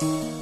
Música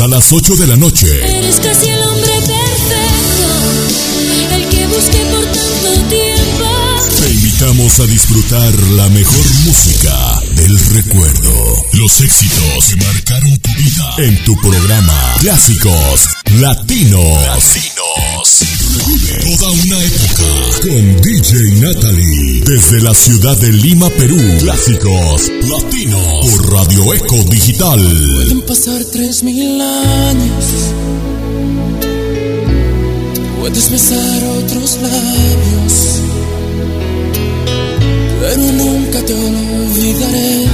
a las 8 de la noche. Eres casi el hombre perfecto, el que busqué por tanto tiempo. Te invitamos a disfrutar la mejor música del recuerdo. Los éxitos que marcaron tu vida. En tu programa Clásicos Latinos. Latinos. Toda una época con DJ Natalie. Desde la ciudad de Lima, Perú. Clásicos Latinos. Por Radio Eco Digital. Pueden pasar tres mil años. Puedes besar otros labios. Pero nunca te olvidaré.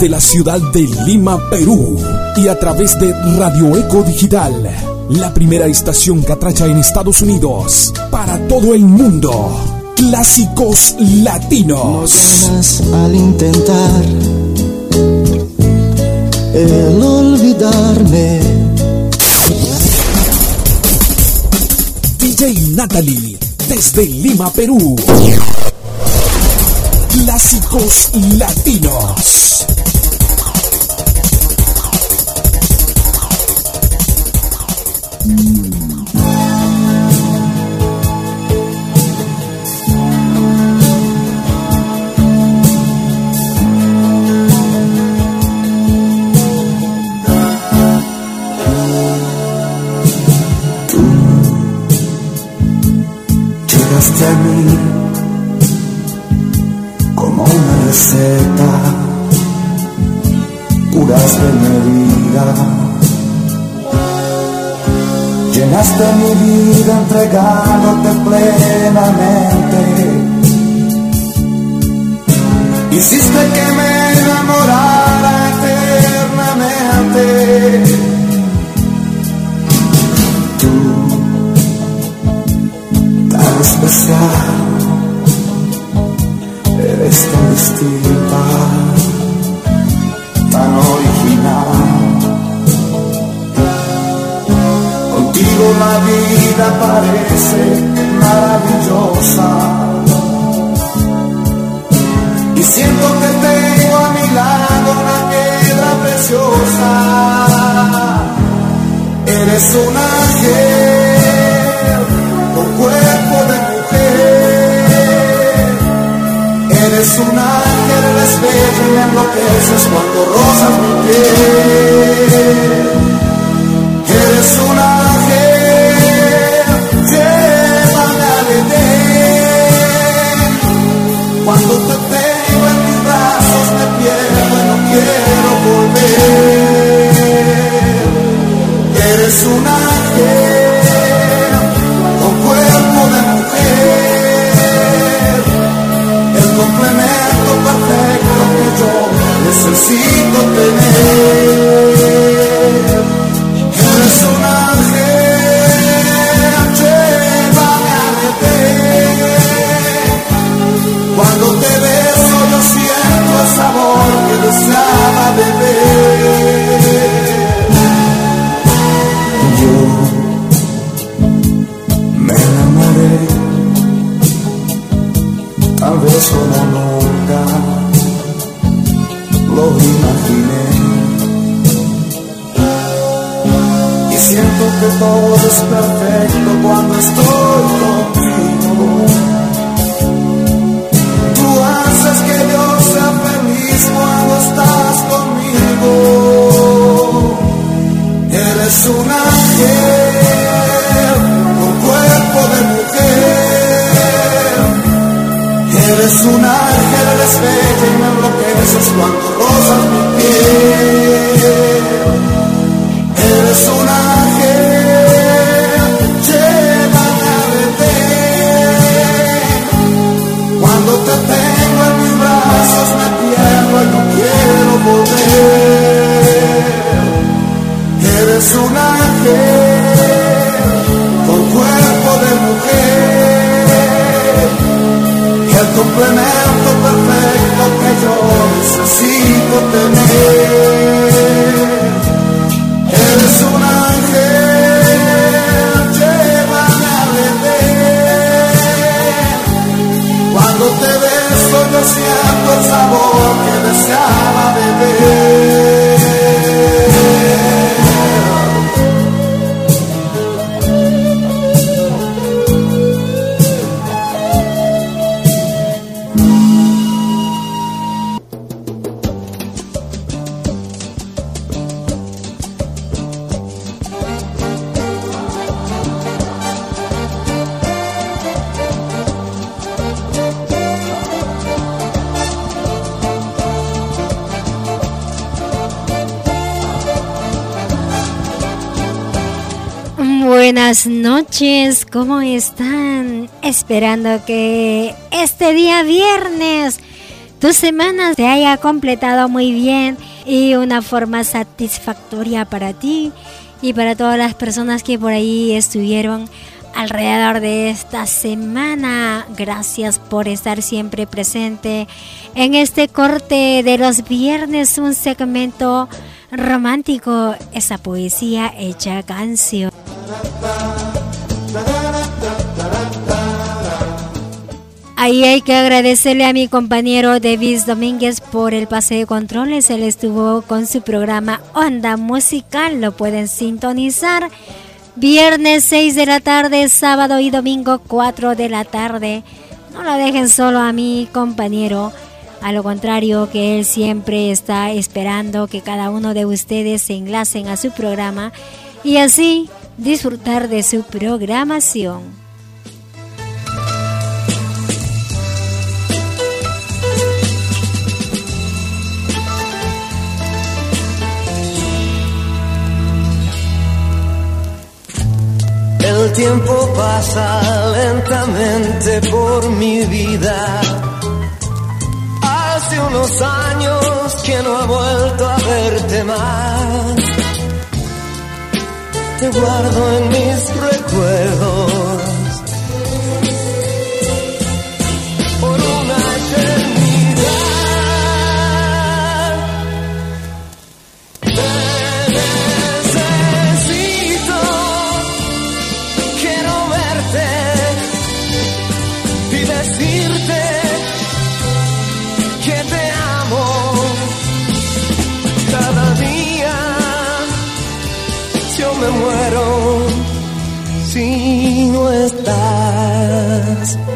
desde la ciudad de Lima, Perú, y a través de Radio Eco Digital, la primera estación catracha en Estados Unidos, para todo el mundo. Clásicos latinos. Al intentar el olvidarme. DJ Natalie, desde Lima, Perú clásicos latinos. de mi vida entregándote plenamente. Hiciste que me enamorara eternamente. Tú, tan especial, eres tan distinta. Parece maravillosa. Y siento que tengo a mi lado una piedra preciosa. Eres un ángel con cuerpo de mujer. Eres un ángel, eres bello y enloqueces cuando rozas mi piel. Eres un ángel, Eres un ángel con cuerpo de mujer, el complemento perfecto que yo necesito tener. ¿Cómo están? Esperando que este día viernes tu semana se haya completado muy bien y una forma satisfactoria para ti y para todas las personas que por ahí estuvieron alrededor de esta semana. Gracias por estar siempre presente en este corte de los viernes, un segmento romántico, esa poesía hecha canción. Ahí hay que agradecerle a mi compañero Davis Domínguez por el pase de controles. Él estuvo con su programa Onda Musical. Lo pueden sintonizar viernes 6 de la tarde, sábado y domingo 4 de la tarde. No lo dejen solo a mi compañero. A lo contrario, que él siempre está esperando que cada uno de ustedes se enlacen a su programa y así disfrutar de su programación. El tiempo pasa lentamente por mi vida. Hace unos años que no he vuelto a verte más. Te guardo en mis recuerdos. Estás.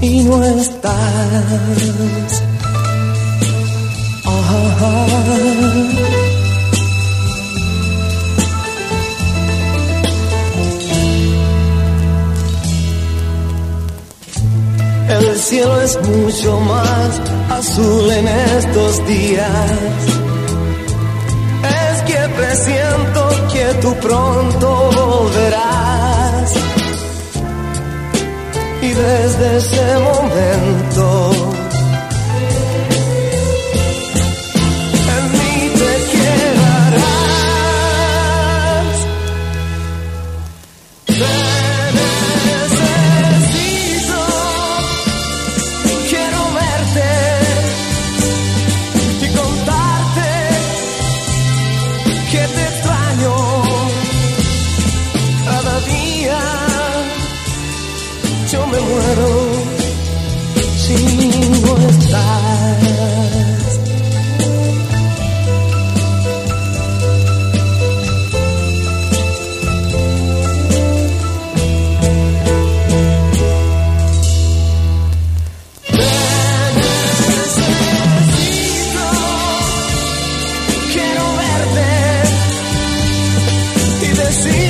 Si no estás. El cielo es mucho más azul en estos días. Es que presiento que tú pronto volverás. Y desde ese momento quiero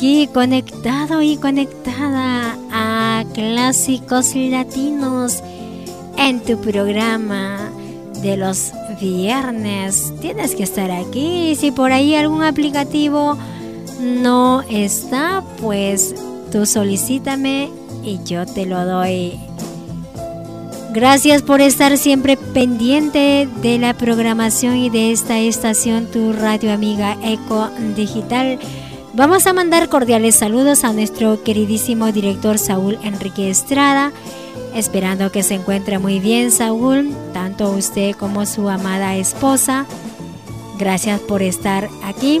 aquí conectado y conectada a clásicos latinos en tu programa de los viernes. Tienes que estar aquí. Si por ahí algún aplicativo no está, pues tú solicítame y yo te lo doy. Gracias por estar siempre pendiente de la programación y de esta estación, tu radio amiga Eco Digital. Vamos a mandar cordiales saludos a nuestro queridísimo director Saúl Enrique Estrada, esperando que se encuentre muy bien Saúl, tanto usted como su amada esposa. Gracias por estar aquí.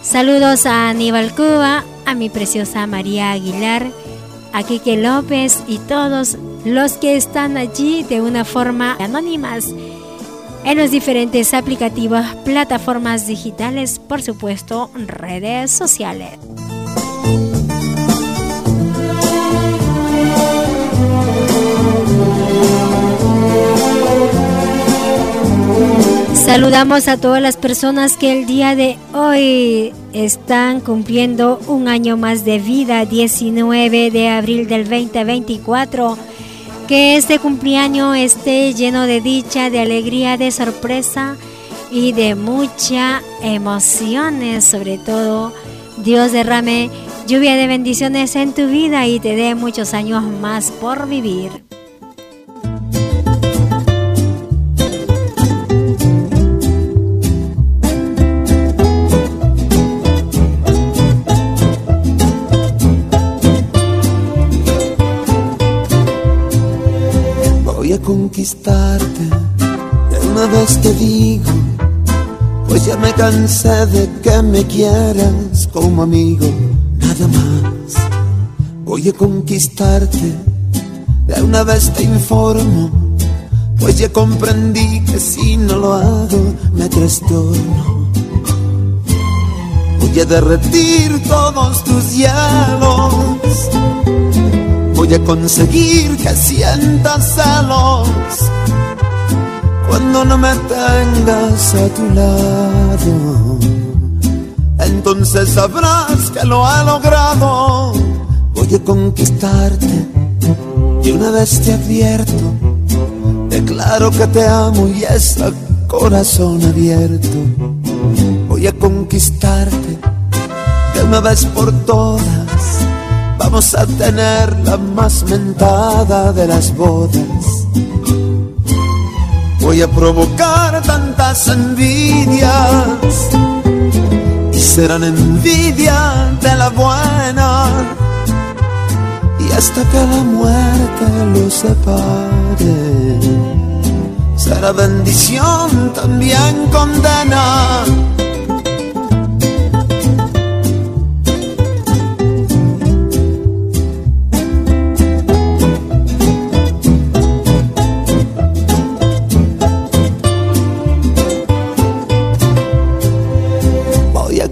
Saludos a Aníbal Cuba, a mi preciosa María Aguilar, a Quique López y todos los que están allí de una forma anónimas en los diferentes aplicativos, plataformas digitales, por supuesto, redes sociales. Saludamos a todas las personas que el día de hoy están cumpliendo un año más de vida, 19 de abril del 2024 que este cumpleaños esté lleno de dicha, de alegría, de sorpresa y de mucha emociones, sobre todo. Dios derrame lluvia de bendiciones en tu vida y te dé muchos años más por vivir. Conquistarte. De una vez te digo, pues ya me cansé de que me quieras como amigo, nada más. Voy a conquistarte, de una vez te informo, pues ya comprendí que si no lo hago me trastorno. Voy a derretir todos tus hielos voy a conseguir que sientas celos cuando no me tengas a tu lado. Entonces sabrás que lo he logrado. Voy a conquistarte y una vez te advierto, declaro que te amo y es corazón abierto Voy a conquistarte de una vez por todas. Vamos a tener la más mentada de las bodas. Voy a provocar tantas envidias y serán envidia de la buena y hasta que la muerte los separe será bendición también condena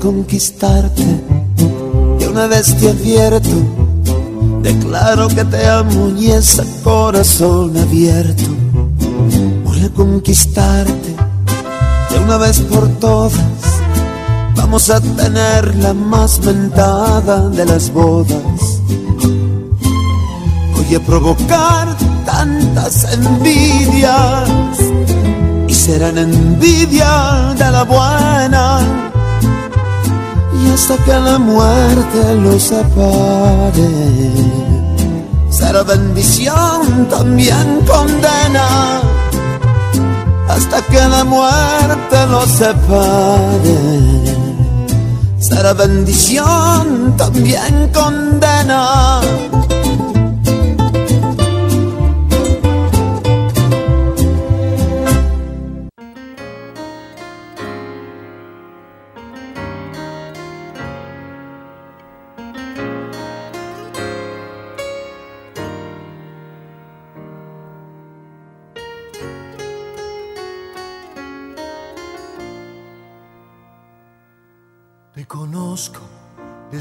conquistarte y una vez te advierto Declaro que te amo y ese corazón abierto. Voy a conquistarte de una vez por todas. Vamos a tener la más mentada de las bodas. Voy a provocar tantas envidias y serán envidia de la buena y hasta que la muerte los separe. Será bendición también condena, hasta que la muerte los separe. Será bendición también condena.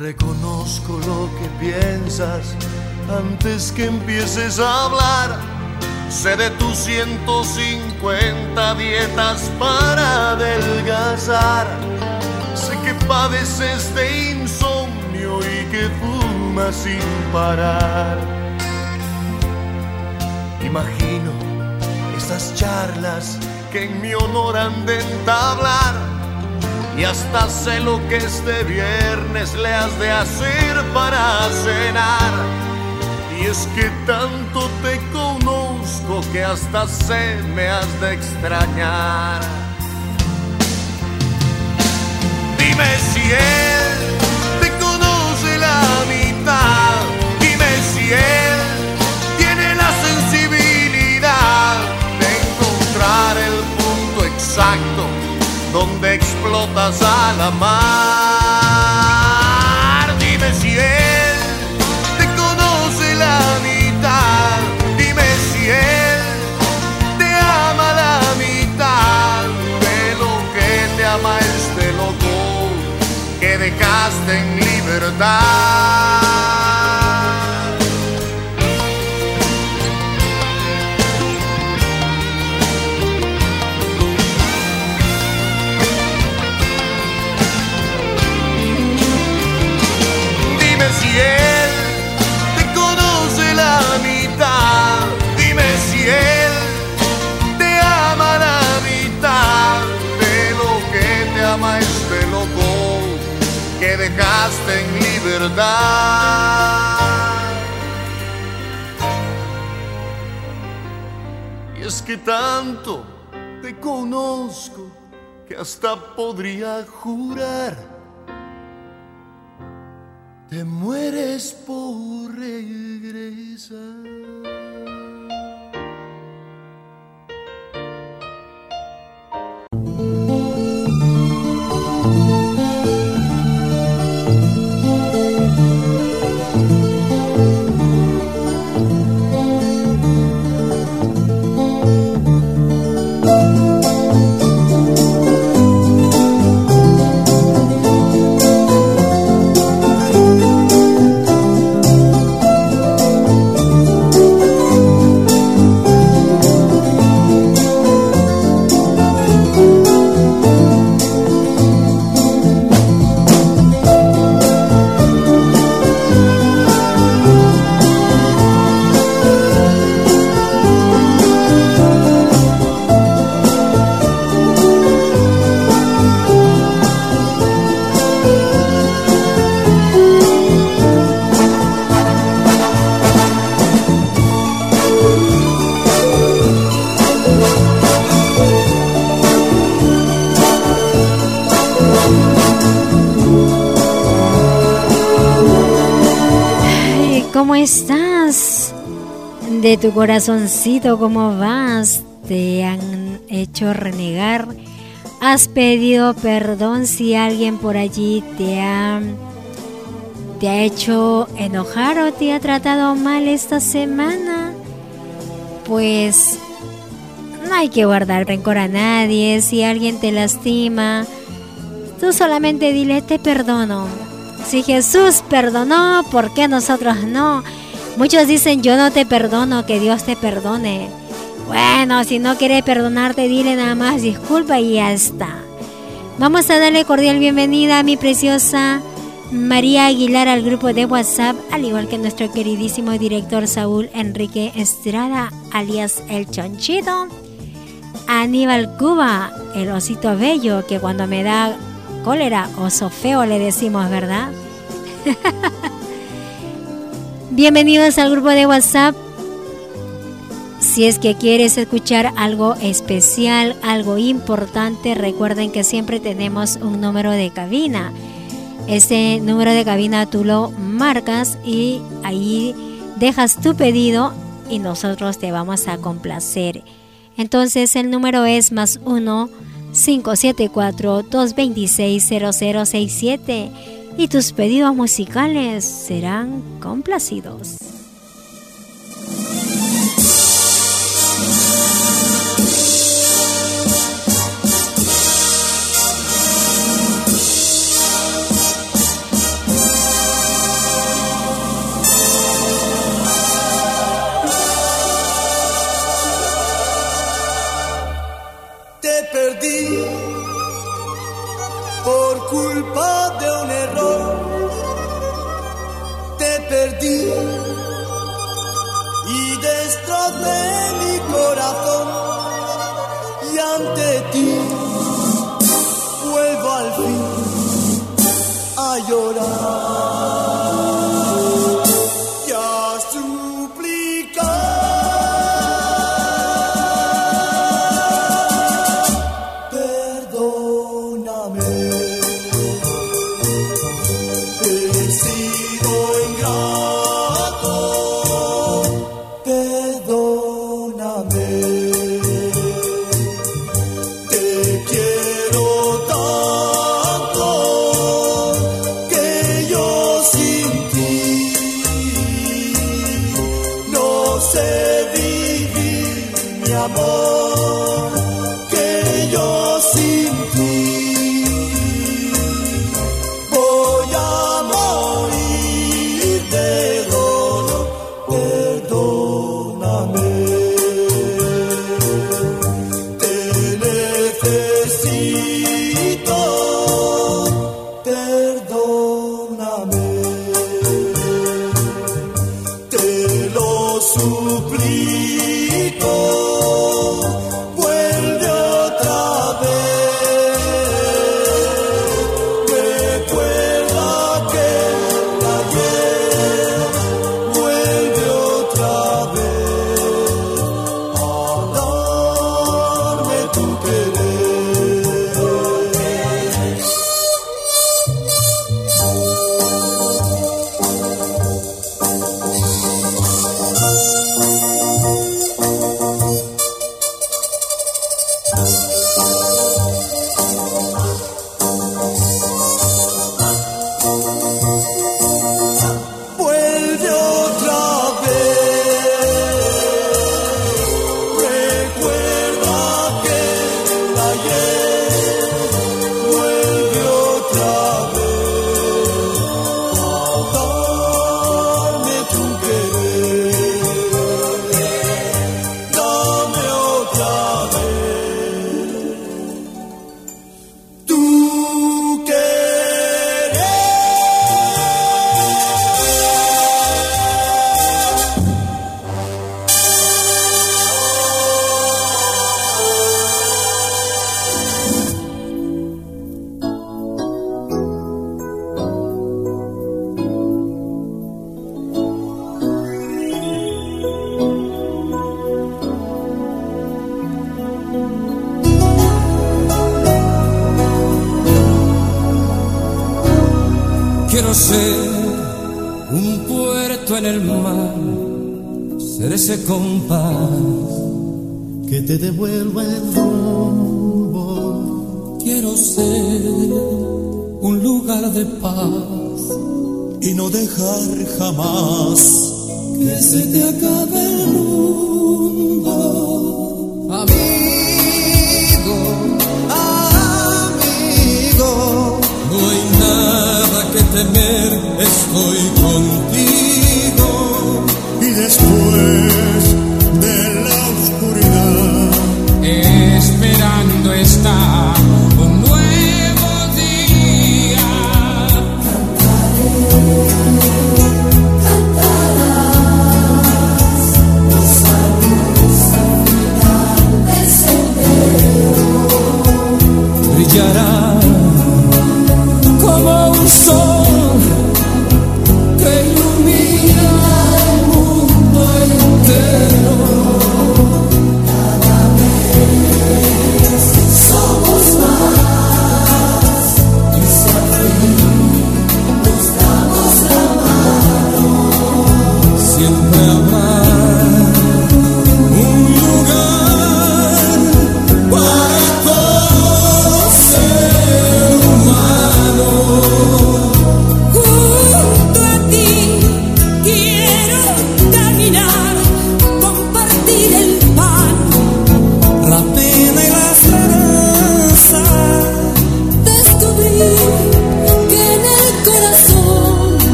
Reconozco lo que piensas antes que empieces a hablar. Sé de tus 150 dietas para adelgazar. Sé que padeces de y que fumas sin parar. Imagino estas charlas que en mi honor han de entablar. Y hasta sé lo que este viernes le has de hacer para cenar. Y es que tanto te conozco que hasta sé me has de extrañar. Dime si él la mitad. Si él tiene la sensibilidad de encontrar el punto exacto donde explotas a la mar. Y es que tanto te conozco que hasta podría jurar. Te mueres por regresar. De tu corazoncito, ¿cómo vas? Te han hecho renegar. Has pedido perdón si alguien por allí te ha, te ha hecho enojar o te ha tratado mal esta semana. Pues no hay que guardar rencor a nadie. Si alguien te lastima, tú solamente dile te perdono. Si Jesús perdonó, ¿por qué nosotros no? Muchos dicen, yo no te perdono, que Dios te perdone. Bueno, si no quiere perdonarte, dile nada más disculpa y ya está. Vamos a darle cordial bienvenida a mi preciosa María Aguilar al grupo de WhatsApp, al igual que nuestro queridísimo director Saúl Enrique Estrada, alias El Chonchito. Aníbal Cuba, el osito bello, que cuando me da cólera, oso feo le decimos, ¿verdad? Bienvenidos al grupo de WhatsApp. Si es que quieres escuchar algo especial, algo importante, recuerden que siempre tenemos un número de cabina. Ese número de cabina tú lo marcas y ahí dejas tu pedido y nosotros te vamos a complacer. Entonces el número es más 1 574 226 0067 y tus pedidos musicales serán complacidos.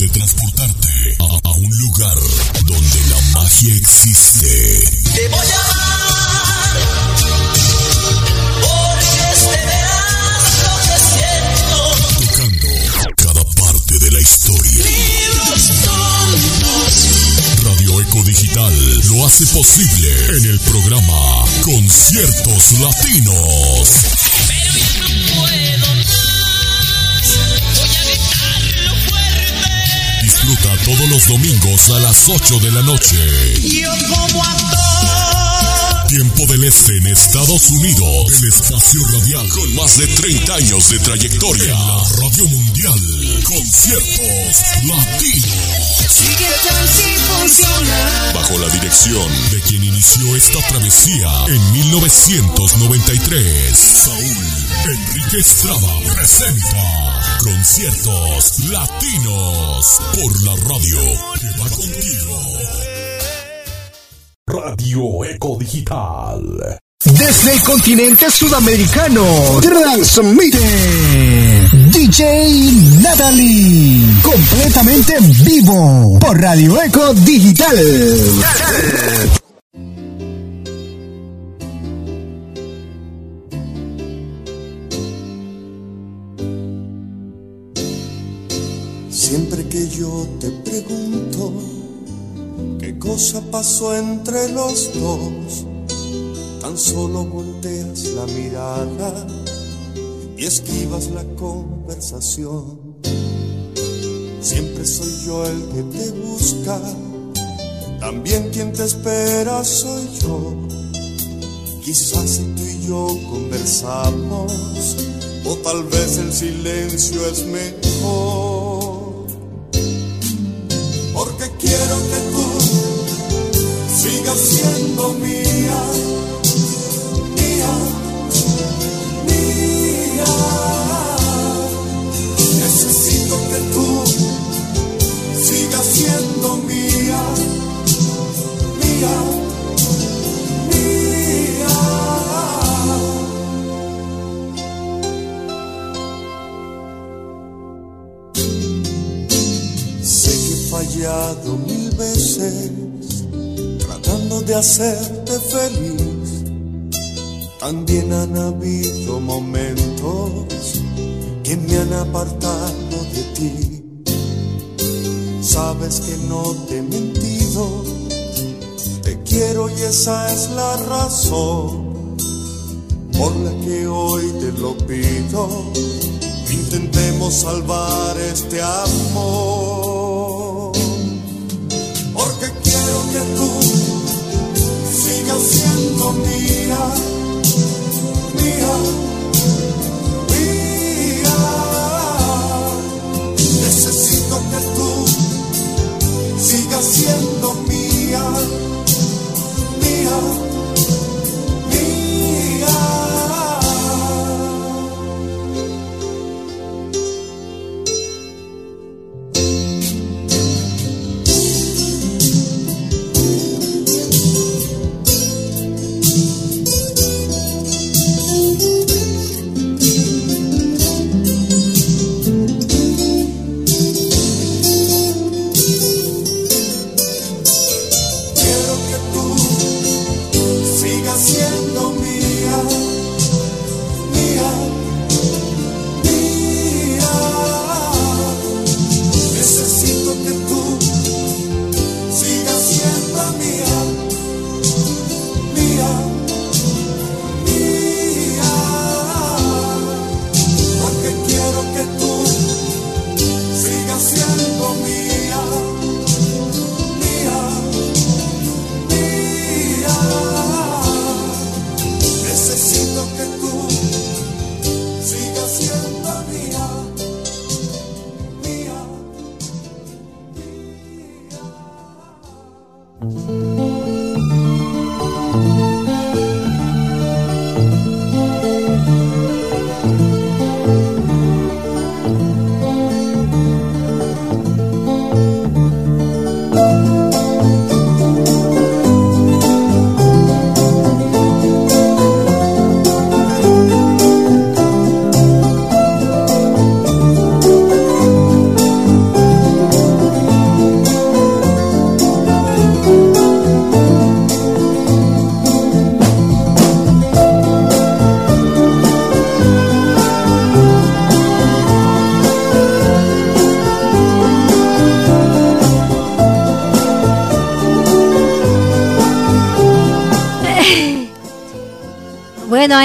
de transportarte a, un lugar donde la magia existe. Te voy a amar, porque este verano te siento. Tocando cada parte de la historia. Radio Eco Digital lo hace posible en el programa Conciertos Latinos. Todos los domingos a las 8 de la noche. Yo como actor, Tiempo del Este en Estados Unidos. El espacio radial con más de 30 años de trayectoria. En la radio mundial. Conciertos Latinos. sigue tan si funciona. Bajo la dirección de quien inició esta travesía en 1993. Saúl Enrique Estrada presenta Conciertos Latinos por la radio que va contigo. Radio Eco Digital. Desde el continente sudamericano, transmite DJ Natalie, completamente en vivo por Radio Eco Digital. Yo te pregunto qué cosa pasó entre los dos, tan solo volteas la mirada y esquivas la conversación. Siempre soy yo el que te busca, también quien te espera soy yo. Quizás si tú y yo conversamos, o tal vez el silencio es mejor. Sigas siendo mía, mía, mía. Necesito que tú sigas siendo mía, mía, mía. Sé que he fallado mil veces de hacerte feliz. También han habido momentos que me han apartado de ti. Sabes que no te he mentido, te quiero y esa es la razón por la que hoy te lo pido. Intentemos salvar este amor. Siendo mía, mía, mía. Necesito que tú sigas siendo mía,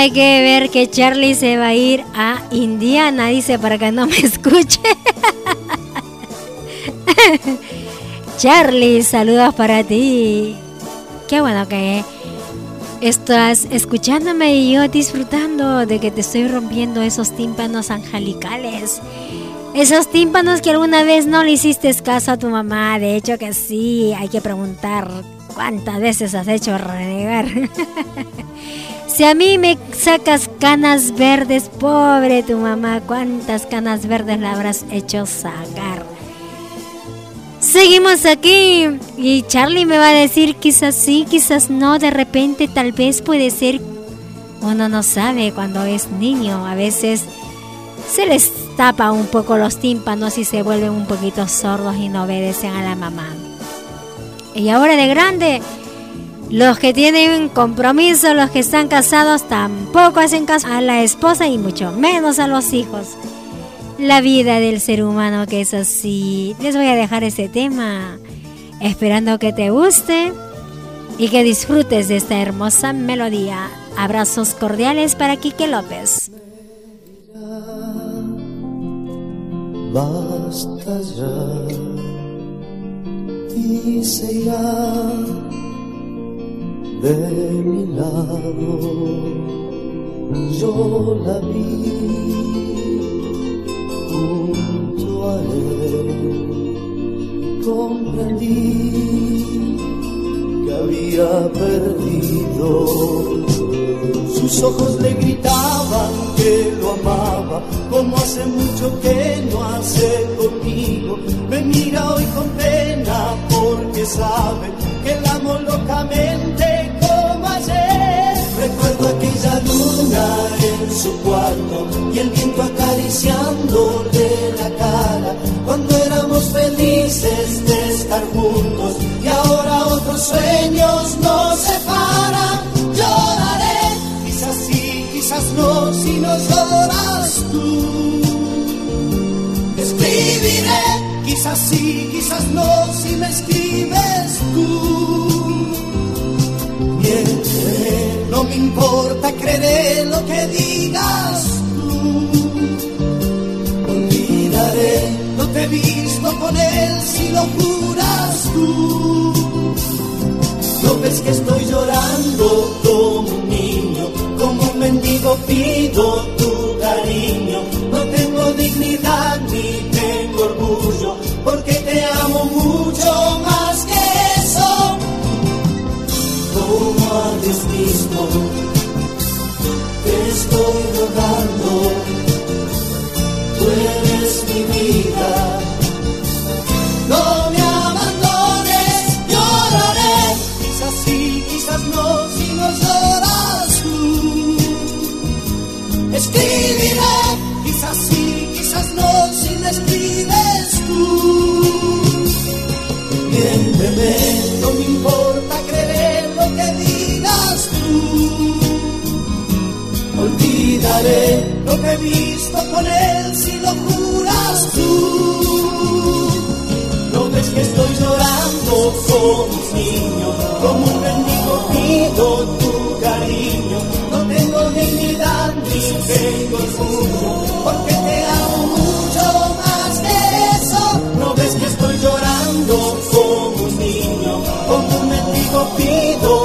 hay que ver que Charlie se va a ir a Indiana, dice, para que no me escuche. Charlie, saludos para ti. Qué bueno que estás escuchándome y yo disfrutando de que te estoy rompiendo esos tímpanos angelicales. Esos tímpanos que alguna vez no le hiciste caso a tu mamá. De hecho que sí, hay que preguntar cuántas veces has hecho renegar. Si a mí me sacas canas verdes, pobre tu mamá, cuántas canas verdes la habrás hecho sacar. Seguimos aquí y Charlie me va a decir quizás sí, quizás no, de repente tal vez puede ser, uno no sabe cuando es niño, a veces se les tapa un poco los tímpanos y se vuelven un poquito sordos y no obedecen a la mamá. Y ahora de grande, los que tienen compromiso, los que están casados, tampoco hacen caso a la esposa y mucho menos a los hijos. La vida del ser humano que es así. Les voy a dejar ese tema esperando que te guste y que disfrutes de esta hermosa melodía. Abrazos cordiales para Quique López. Basta ya y de mi lado, yo la vi junto a él, comprendí que había perdido. Sus ojos le gritaban que lo amaba, como hace mucho que no hace conmigo. Me mira hoy con pena porque sabe que la amo locamente en su cuarto y el viento acariciándole la cara cuando éramos felices de estar juntos y ahora otros sueños nos separan. Lloraré, quizás sí, quizás no, si no lloras tú. Escribiré, quizás sí, quizás no, si me escribes tú me importa, creeré lo que digas tú. Olvidaré, no te he visto con él si lo juras tú. No ves que estoy llorando como un niño, como un mendigo pido tu cariño. No tengo dignidad ni tengo orgullo, porque te amo mucho más te estoy rogando, tú eres mi vida, no me abandones, lloraré, quizás sí, quizás no, si no lloras tú, escribiré, Lo que he visto con él si lo juras tú. No ves que estoy llorando como un niño, como un mendigo pido tu cariño. No tengo dignidad ni tengo orgullo, porque te amo mucho más que eso. No ves que estoy llorando como un niño, como un mendigo pido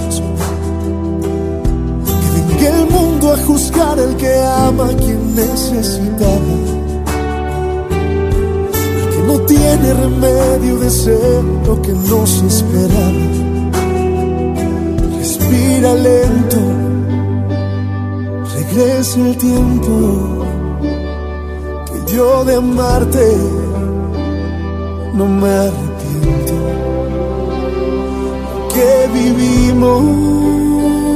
A juzgar el que ama a quien necesitaba. El que no tiene remedio de ser lo que nos esperaba respira lento, regresa el tiempo que yo de amarte no me arrepiento. Que vivimos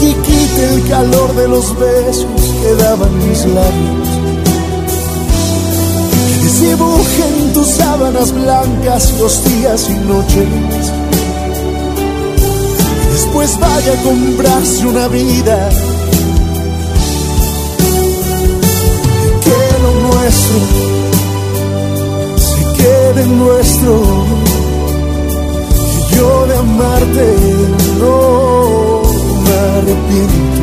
Que quite el calor de los besos que daban mis labios. Que desdibuje en tus sábanas blancas los días y noches después vaya a comprarse una vida. Que lo nuestro se quede nuestro. Y yo de amarte no arrepiento.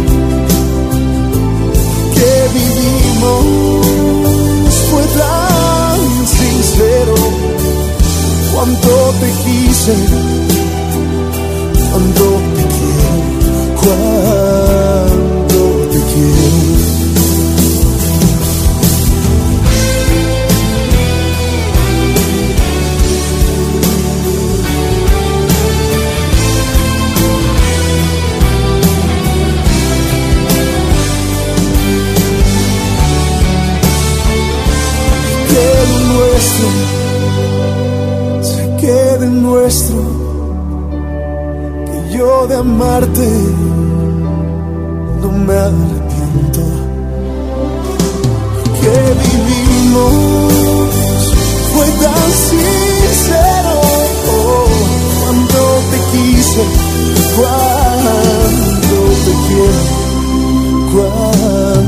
Que vivimos fue tan sincero. Cuánto te quise cuánto te quiero, nuestro se quede nuestro yo de amarte no me arrepiento. Que vivimos fue tan sincero. Cuando te quise, cuando te quiero, cuando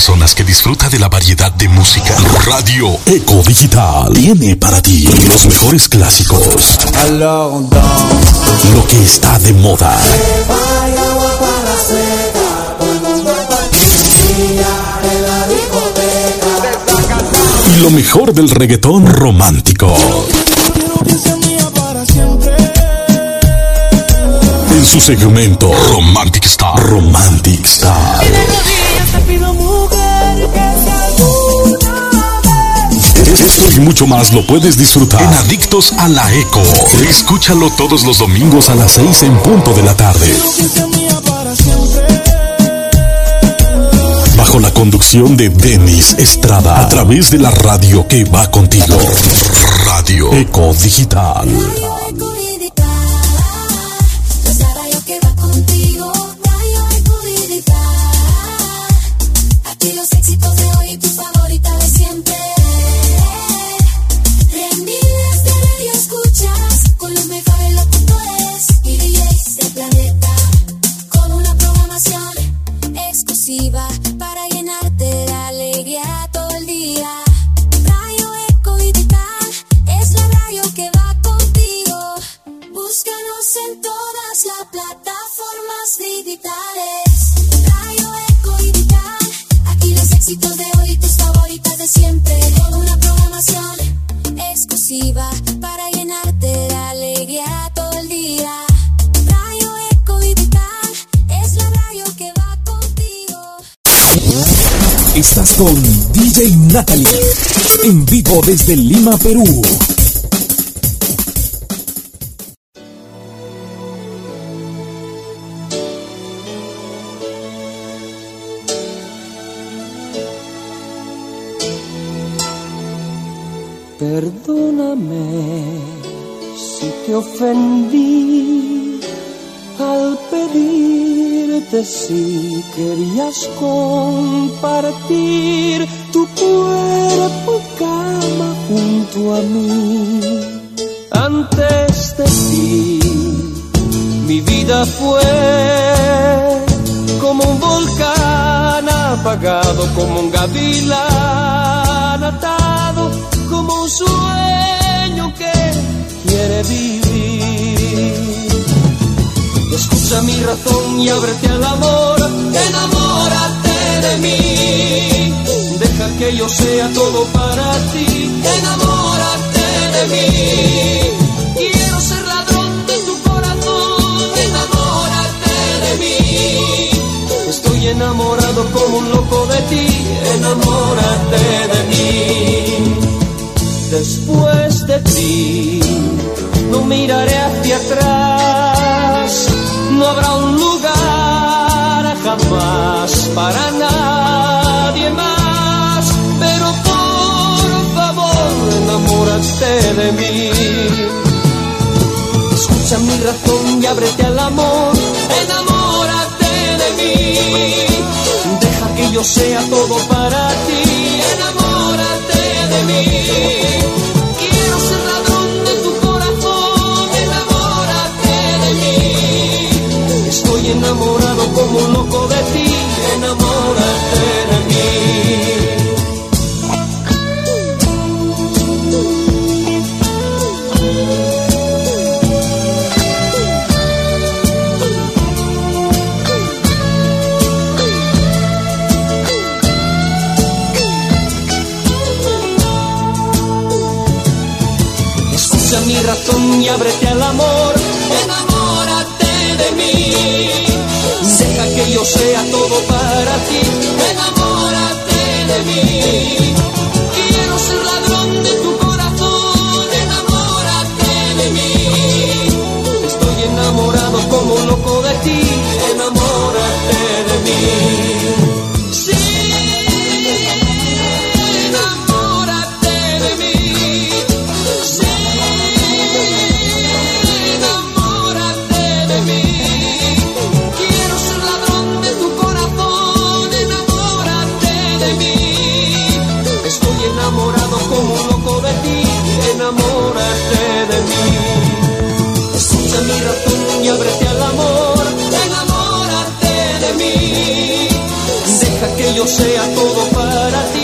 personas que disfruta de la variedad de música. Radio Eco Digital tiene para ti los mejores clásicos. Lo que está de moda. Y lo mejor del reggaetón romántico. En su segmento Romantic Star. Romantic Star. Esto y mucho más lo puedes disfrutar en Adictos a la Eco. Escúchalo todos los domingos a las 6 en punto de la tarde. Bajo la conducción de Denis Estrada a través de la radio que va contigo. Radio Eco Digital. con DJ Natalie, en vivo desde Lima, Perú. Perdóname si te ofendí al pedirte si querías compartir escucha mi razón y ábrete al amor, enamórate de mí, deja que yo sea todo para ti, enamórate de mí. Quiero ser ladron de tu corazón, enamórate de mí. Estoy enamorado como un loco de ti, enamórate. y ábrete al amor, enamórate de mí. Sí. Que yo sea todo para ti, enamórate de mí. Quiero ser ladrón de tu corazón, enamórate de mí. Estoy enamorado como loco de ti, enamórate de mí. Ábrete al amor, enamórate de mí. Deja que yo sea todo para ti.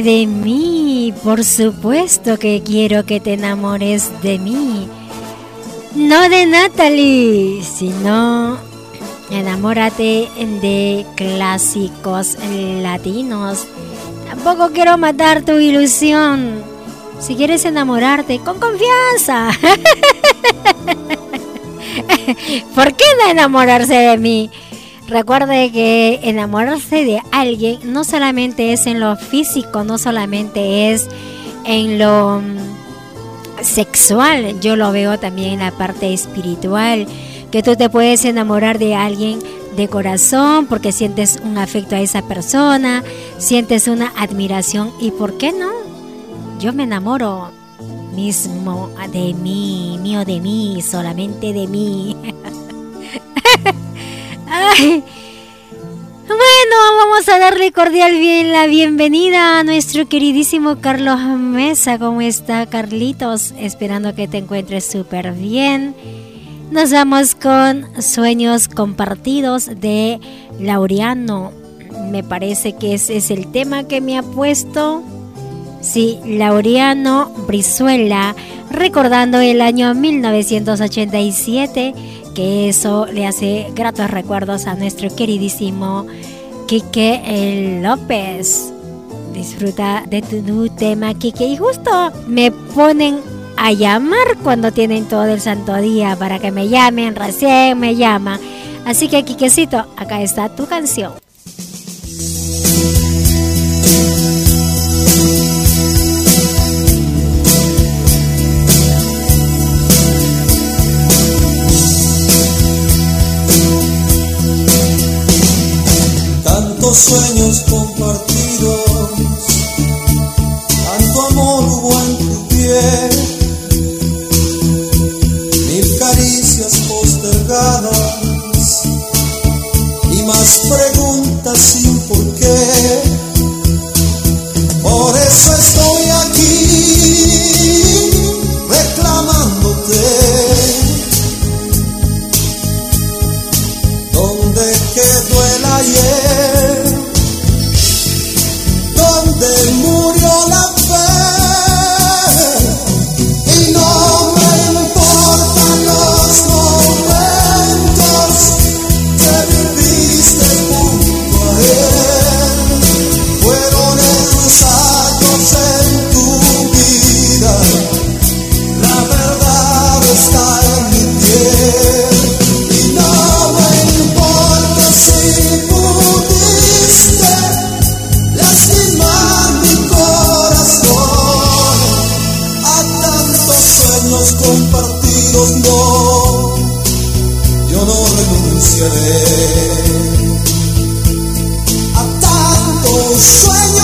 De mí, por supuesto que quiero que te enamores de mí. No de Natalie, sino enamórate de clásicos latinos. Tampoco quiero matar tu ilusión. Si quieres enamorarte, con confianza. ¿Por qué no enamorarse de mí? Recuerde que enamorarse de alguien no solamente es en lo físico, no solamente es en lo mm, sexual, yo lo veo también en la parte espiritual, que tú te puedes enamorar de alguien de corazón porque sientes un afecto a esa persona, sientes una admiración y ¿por qué no? Yo me enamoro mismo de mí, mío de mí, solamente de mí. Bueno, vamos a darle cordial bien la bienvenida a nuestro queridísimo Carlos Mesa. ¿Cómo está, Carlitos? Esperando que te encuentres súper bien. Nos vamos con Sueños Compartidos de Laureano. Me parece que ese es el tema que me ha puesto. Sí, Laureano Brizuela, recordando el año 1987 que eso le hace gratos recuerdos a nuestro queridísimo Quique López. Disfruta de tu tema, Quique. Y justo me ponen a llamar cuando tienen todo el santo día para que me llamen, recién me llaman. Así que, Quiquecito, acá está tu canción. Sueños compartidos, los compartidos no, yo no renunciaré a tantos sueños.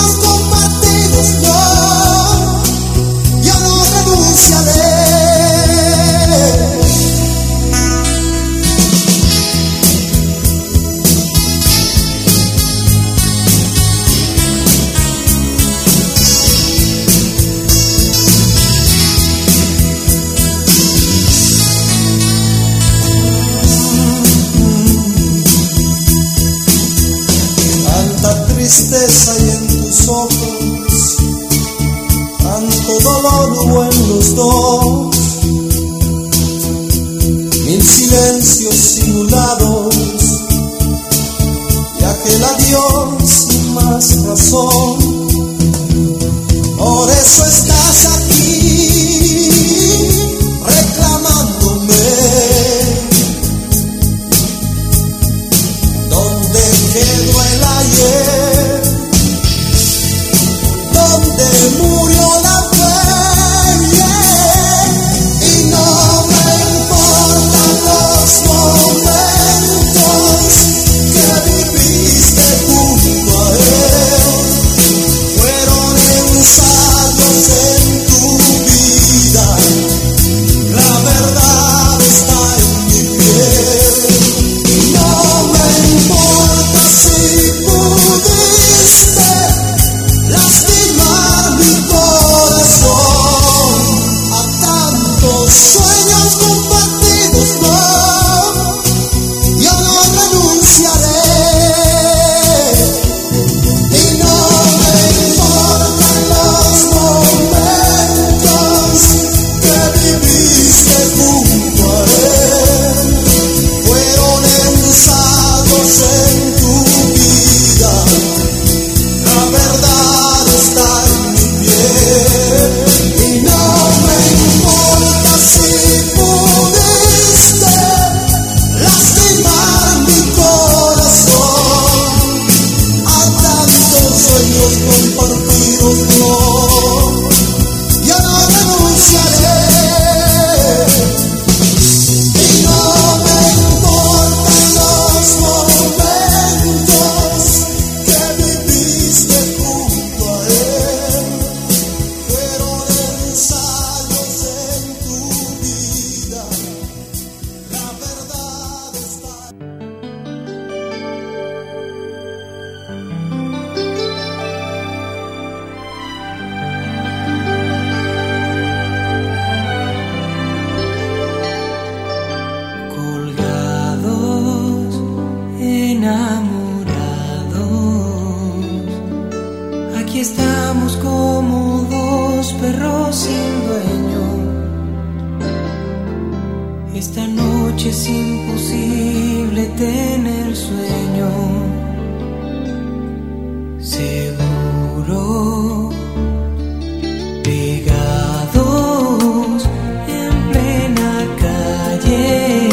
sueño seguro. Pegados en plena calle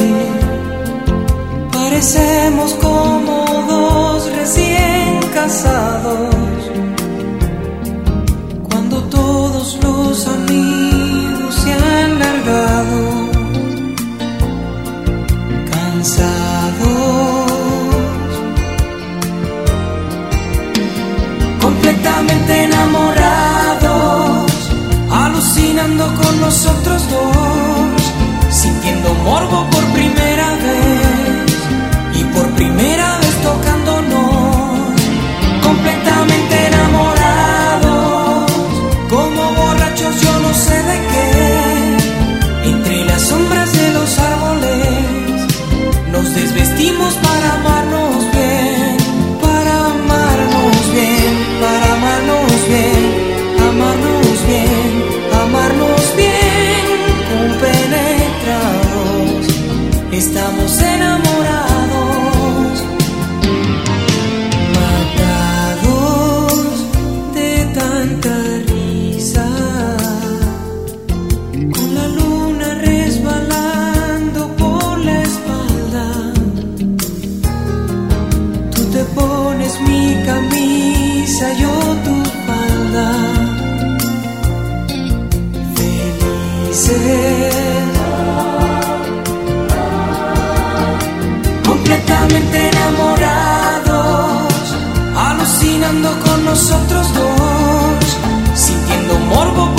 parecemos como dos recién casados. nosotros dos, sintiendo morbo por primera vez y por primera vez tocándonos, completamente enamorados, como borrachos yo no sé de qué, entre las sombras de los árboles nos desvestimos para amar. nosotros dos, sintiendo morbo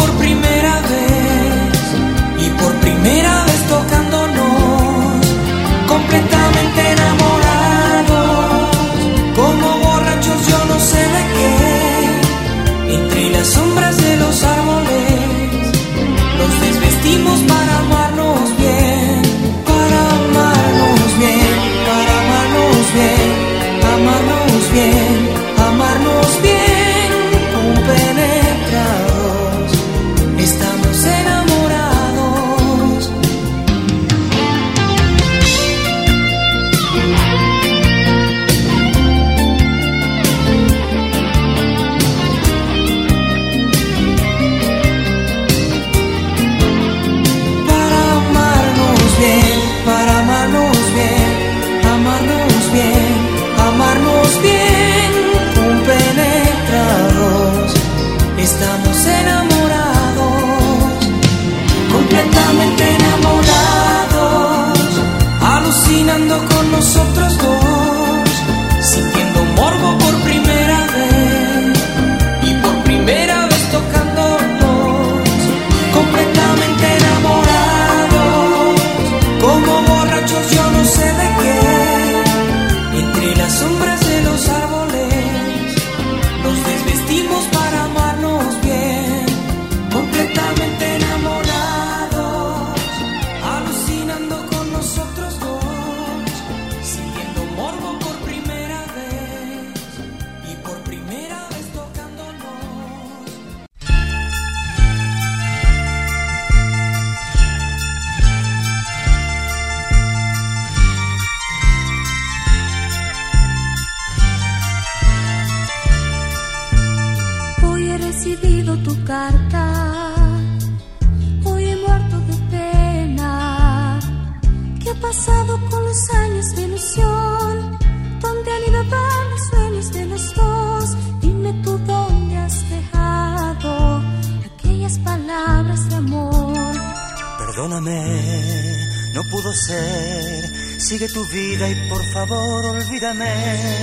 favor, olvídame.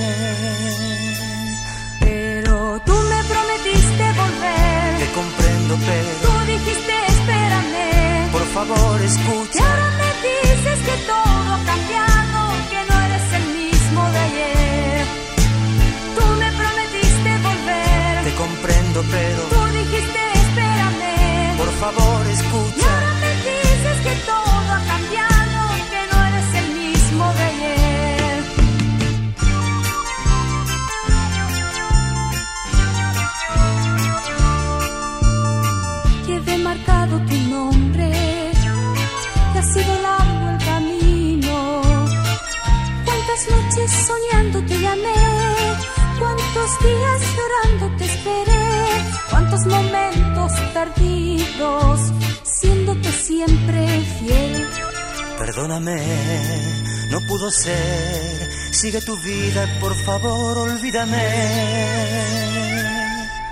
Sigue tu vida, por favor, olvídame.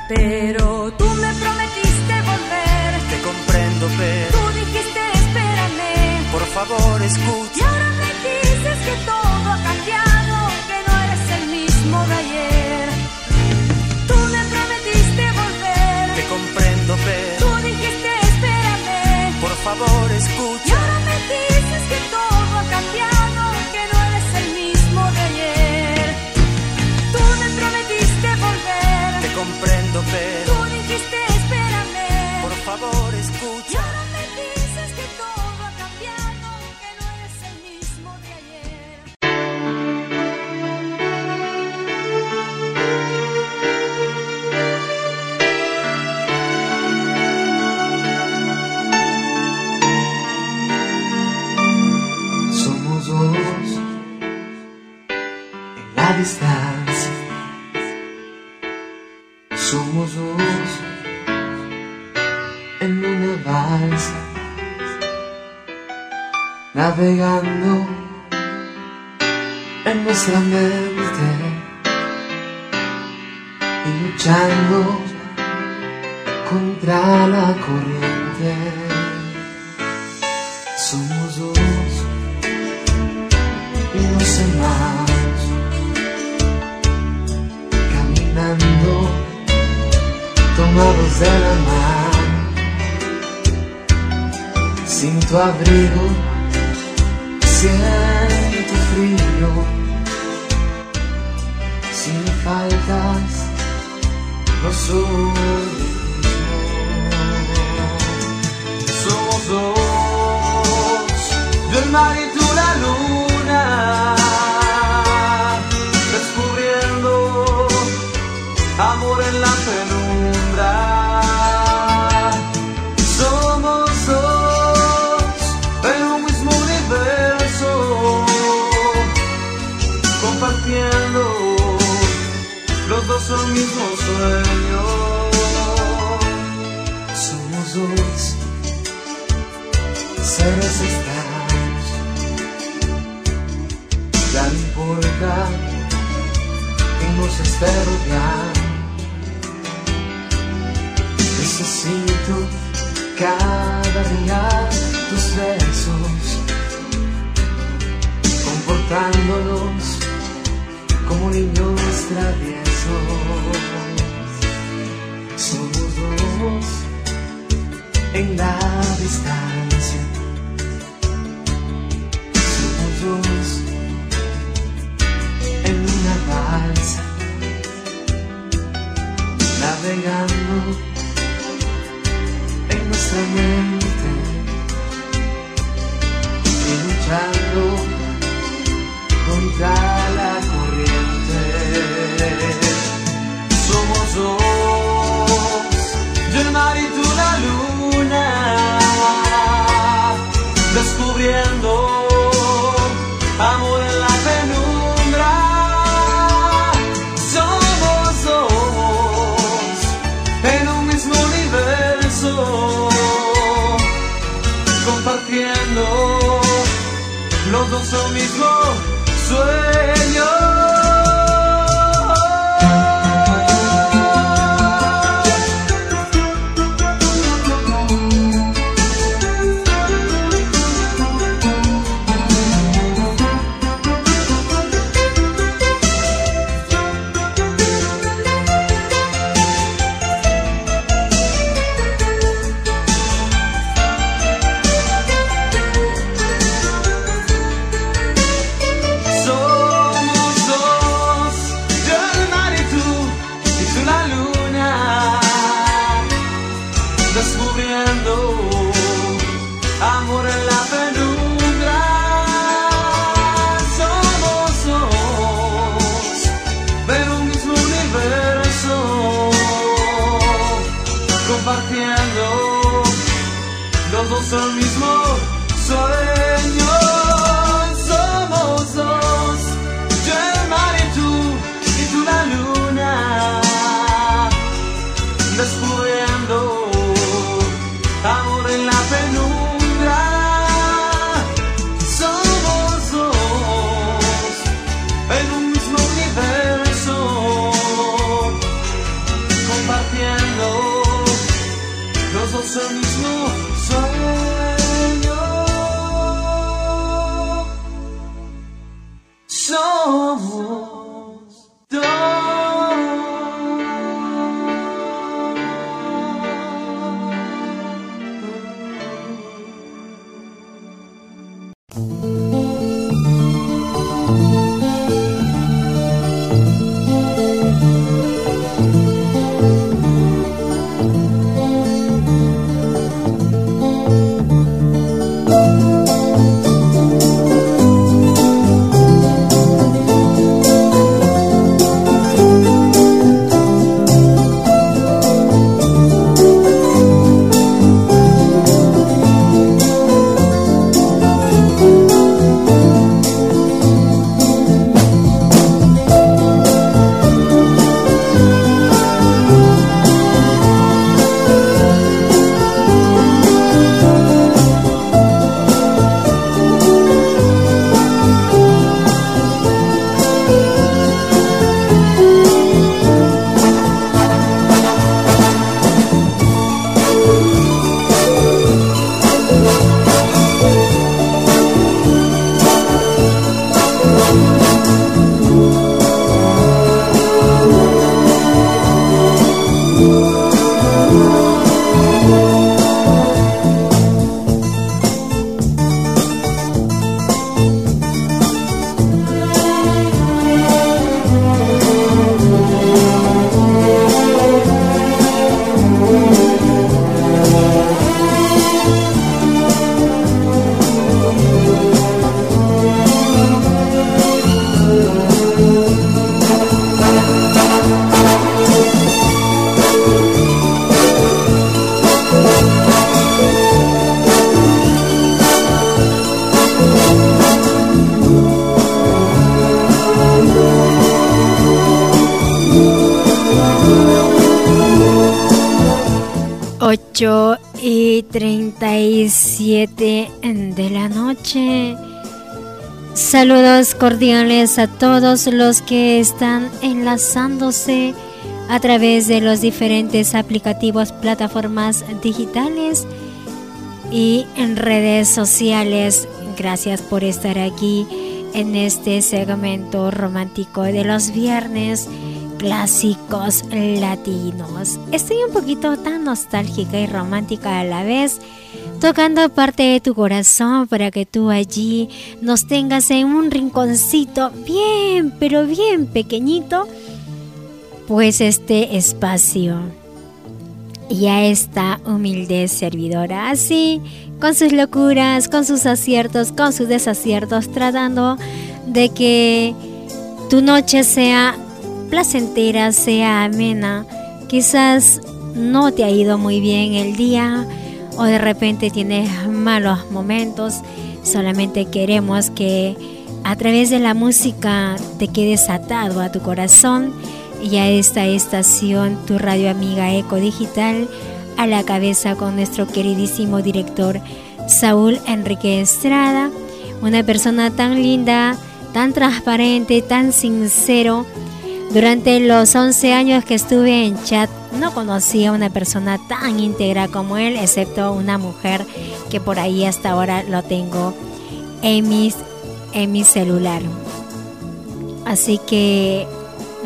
Pero tú me prometiste volver. Te comprendo, pero Tú dijiste espérame. por favor, Y escucha. ahora me dices que todo ha cambiado, que no eres el mismo de ayer. Tú me prometiste volver. Te comprendo, pero Tú dijiste espérame. por favor, Y escucha. Comprendo, en nuestra mente y luchando contra la corriente. Somos dos y no sé más. Caminando, tomados de la mano, sin tu abrigo, Somos dos, luna, descubriendo amor importa que nos rodeando. Necesito cada día tus besos, comportándonos como niños traviesos. Somos dos en la distancia. En la penumbra. Cordiales a todos los que están enlazándose a través de los diferentes aplicativos, plataformas digitales y en redes sociales. Gracias por estar aquí en este segmento romántico de los viernes clásicos latinos. Estoy un poquito tan nostálgica y romántica a la vez, tocando parte de tu corazón para que tú allí nos tengas en un rinconcito bien, pero bien pequeñito, pues este espacio. Y a esta humilde servidora, así, con sus locuras, con sus aciertos, con sus desaciertos, tratando de que tu noche sea placentera, sea amena. Quizás no te ha ido muy bien el día o de repente tienes malos momentos. Solamente queremos que a través de la música te quedes atado a tu corazón y a esta estación, tu radio amiga Eco Digital, a la cabeza con nuestro queridísimo director Saúl Enrique Estrada, una persona tan linda, tan transparente, tan sincero. Durante los 11 años que estuve en chat, no conocí a una persona tan íntegra como él, excepto una mujer que por ahí hasta ahora lo tengo en, mis, en mi celular. Así que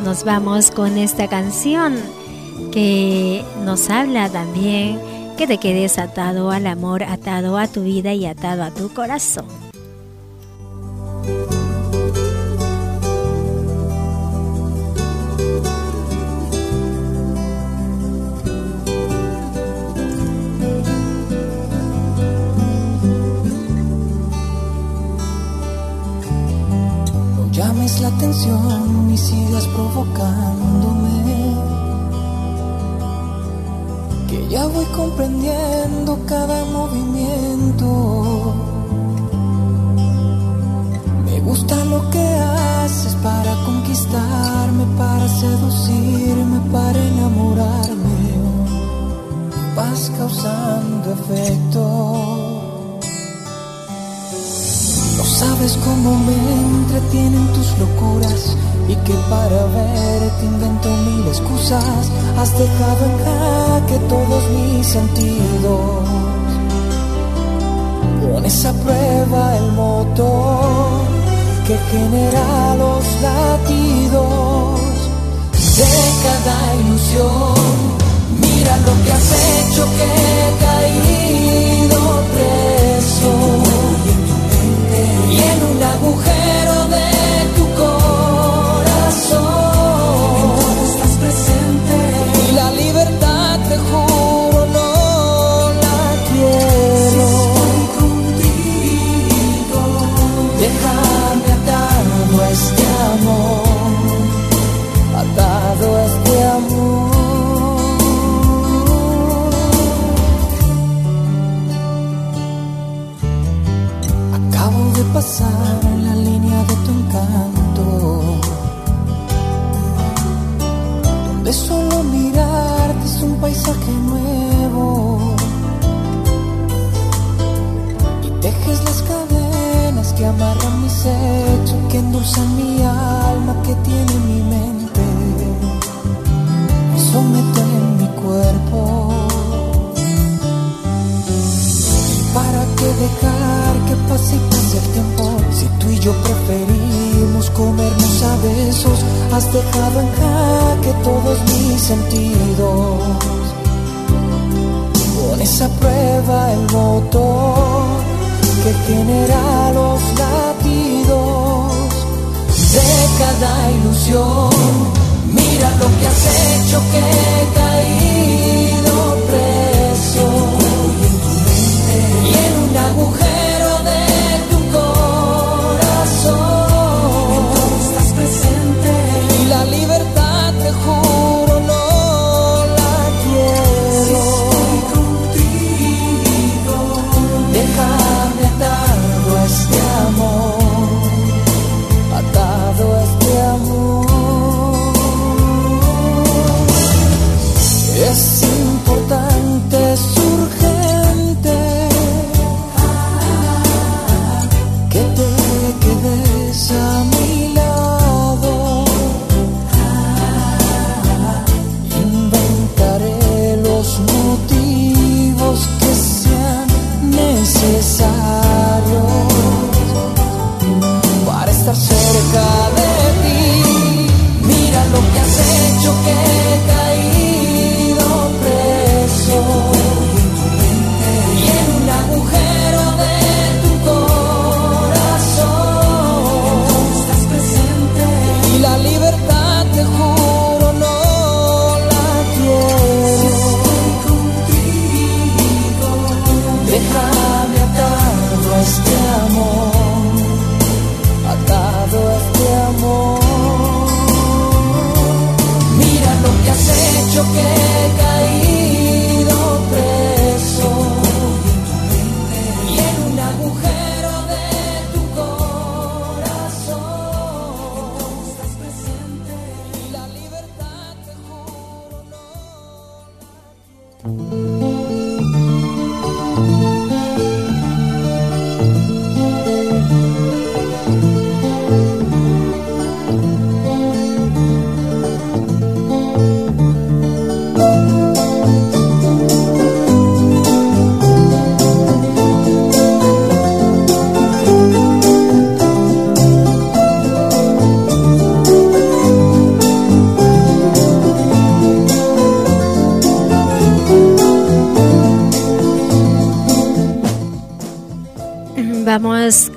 nos vamos con esta canción que nos habla también que te quedes atado al amor, atado a tu vida y atado a tu corazón. Atención y sigas provocándome. Que ya voy comprendiendo cada movimiento. Me gusta lo que haces para conquistarme, para seducirme, para enamorarme. vas causando efecto. Sabes cómo me entretienen tus locuras y que para verte invento mil excusas. Has dejado en jaque todos mis sentidos. Pones a prueba el motor que genera los latidos de cada ilusión. Mira lo que has hecho que he caído preso y en un agujero de tu encanto, donde solo mirarte es un paisaje nuevo. Y tejes las cadenas que amarran mis hechos, que endulzan mi alma, que tiene mi mente, me somete en mi cuerpo. ¿Para qué dejar que pase y pase el tiempo? Si tú y yo preferimos comernos a besos, has dejado en jaque todos mis sentidos. Pones a prueba el motor que genera los latidos de cada ilusión. Mira lo que has hecho que he caído preso y en un agujero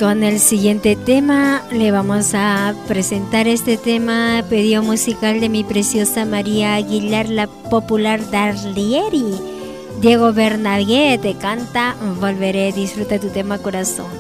con el siguiente tema. Le vamos a presentar este tema, pedido musical de mi preciosa María Aguilar, la popular Darlieri. Diego Bernabé te canta Volveré, disfruta tu tema corazón.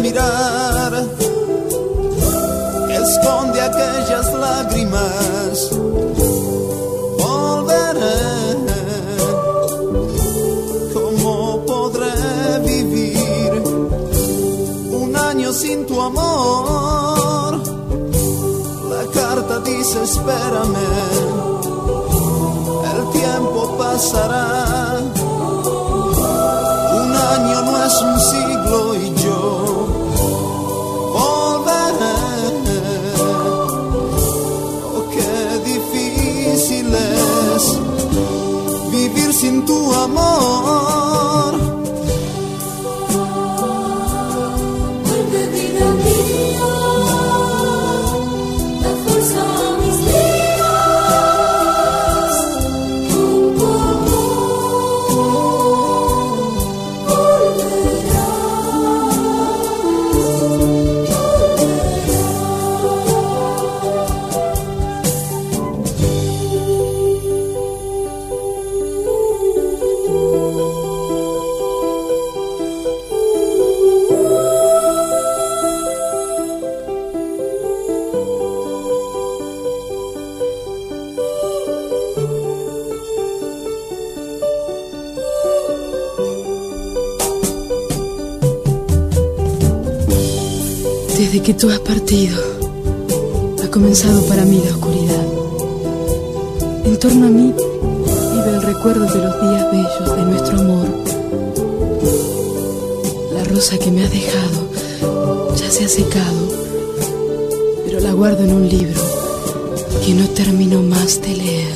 Mirar esconde aquellas lágrimas. Volveré, ¿cómo podré vivir un año sin tu amor? La carta dice espérame, el tiempo pasará. Tú has partido, ha comenzado para mí la oscuridad. En torno a mí vive el recuerdo de los días bellos de nuestro amor. La rosa que me has dejado ya se ha secado, pero la guardo en un libro que no termino más de leer.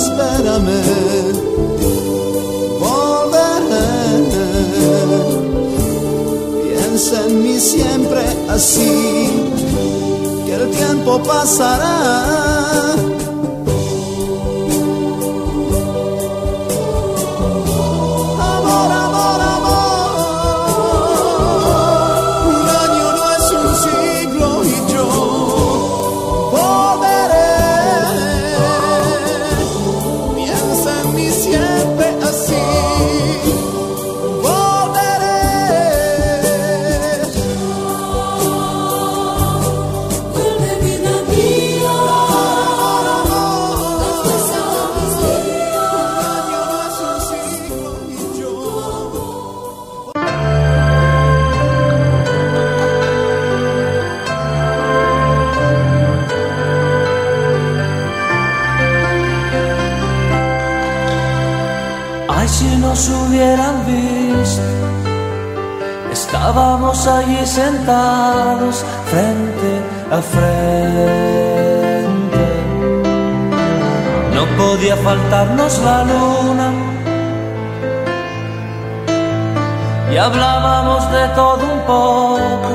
Espérame. Volveré. Piensa en mí siempre así. Que el tiempo pasará. Si nos hubieran visto, estábamos allí sentados frente a frente. No podía faltarnos la luna. Y hablábamos de todo un poco.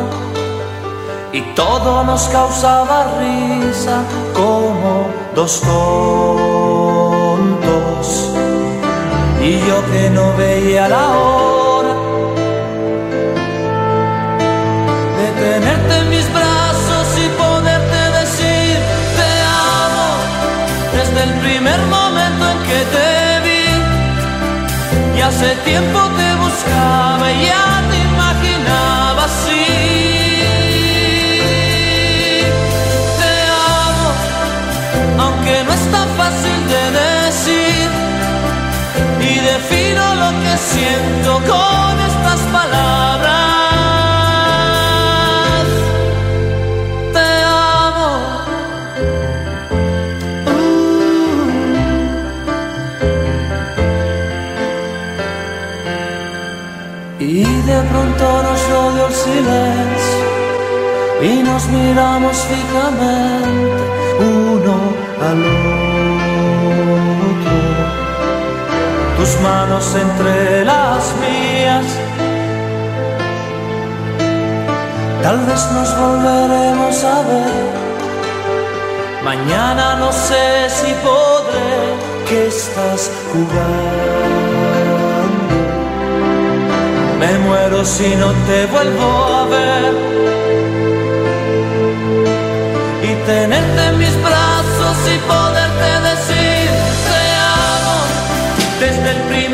Y todo nos causaba risa como dos tontos. Y yo que no veía la hora de tenerte en mis brazos y poderte decir te amo desde el primer momento en que te vi. Y hace tiempo te buscaba y ya te imaginaba así. Te amo, aunque no es tan fácil defino lo que siento con estas palabras. Te amo. Y de pronto nos rodeó el silencio y nos miramos fijamente uno al otro tus manos entre las mías. Tal vez nos volveremos a ver. Mañana no sé si podré que estás jugando. Me muero si no te vuelvo a ver. Y tenerte en mis brazos y poderte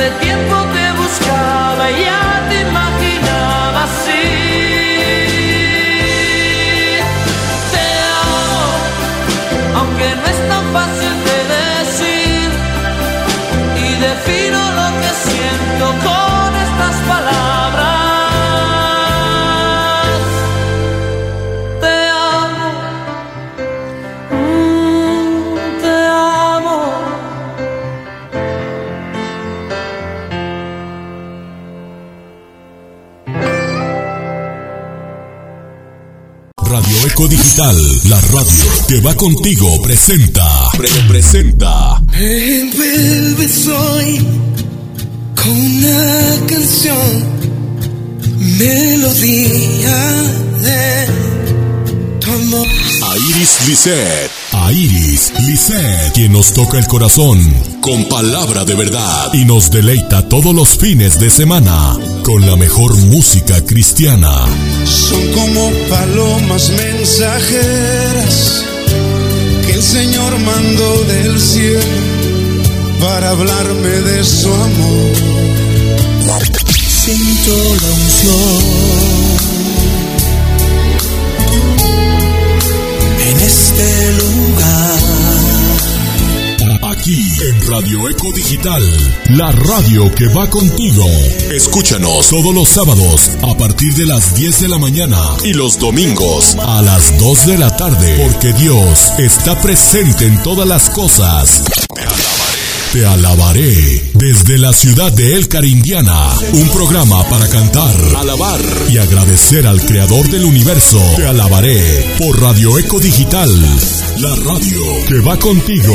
vi. Y Digital, la radio que va contigo, presenta. presenta. Me envuelves hoy con una canción, melodía de tu amor. A Iris Lisset. Iris Lisset, quien nos toca el corazón con palabra de verdad y nos deleita todos los fines de semana con la mejor música cristiana. Son como palomas mensajeras que el Señor mandó del cielo para hablarme de su amor. Siento la unción Aquí en Radio Eco Digital, la radio que va contigo. Escúchanos todos los sábados a partir de las 10 de la mañana y los domingos a las 2 de la tarde, porque Dios está presente en todas las cosas. Te alabaré desde la ciudad de El Carindiana, un programa para cantar, alabar y agradecer al creador del universo. Te alabaré por Radio Eco Digital, la radio que va contigo.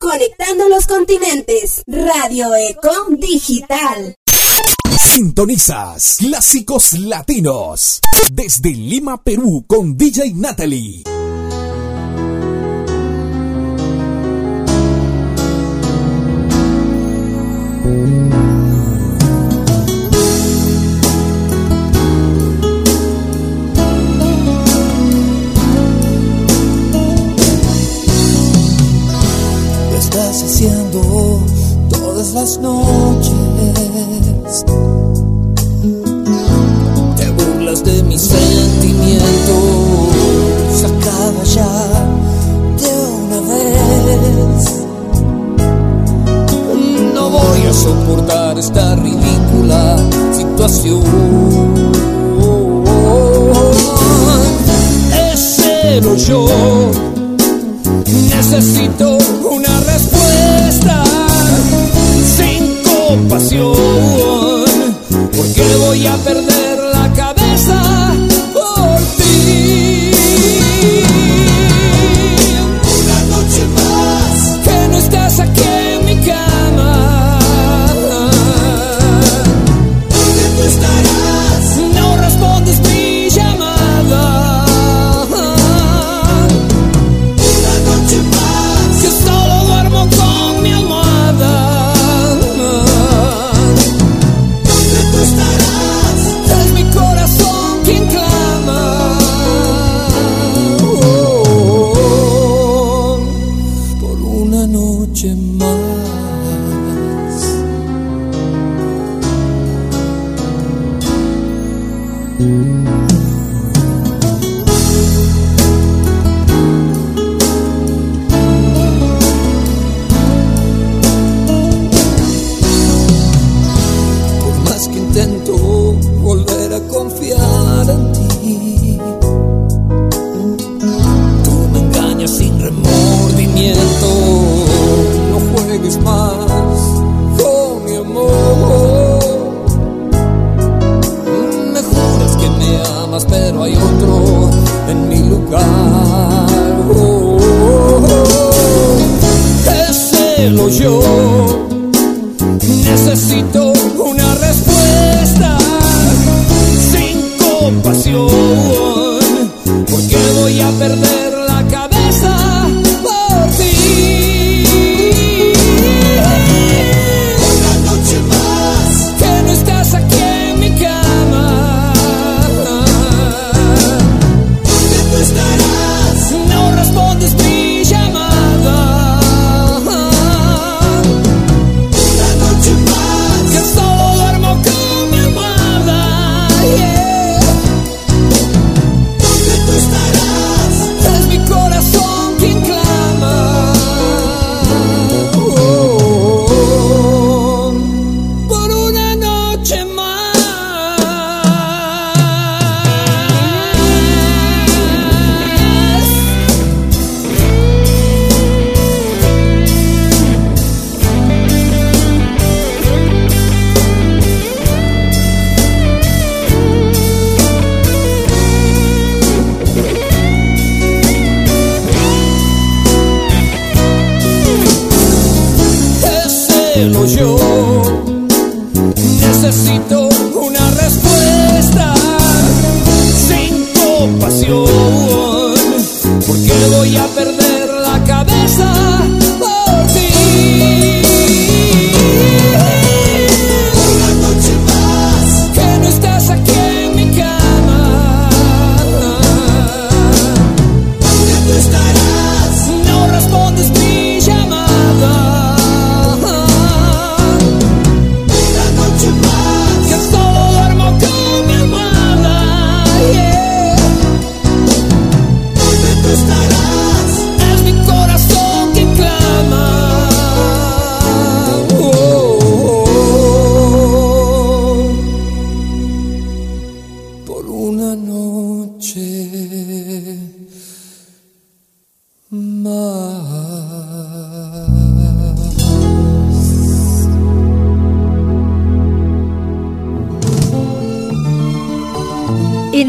Conectando los continentes. Radio Eco Digital. Sintonizas Clásicos Latinos desde Lima, Perú con DJ Natalie. Noches. Te burlas de mis sentimientos. Acaba ya de una vez. No voy a soportar esta ridícula situación. No yo. Necesito una respuesta compasión, porque voy a perder siempre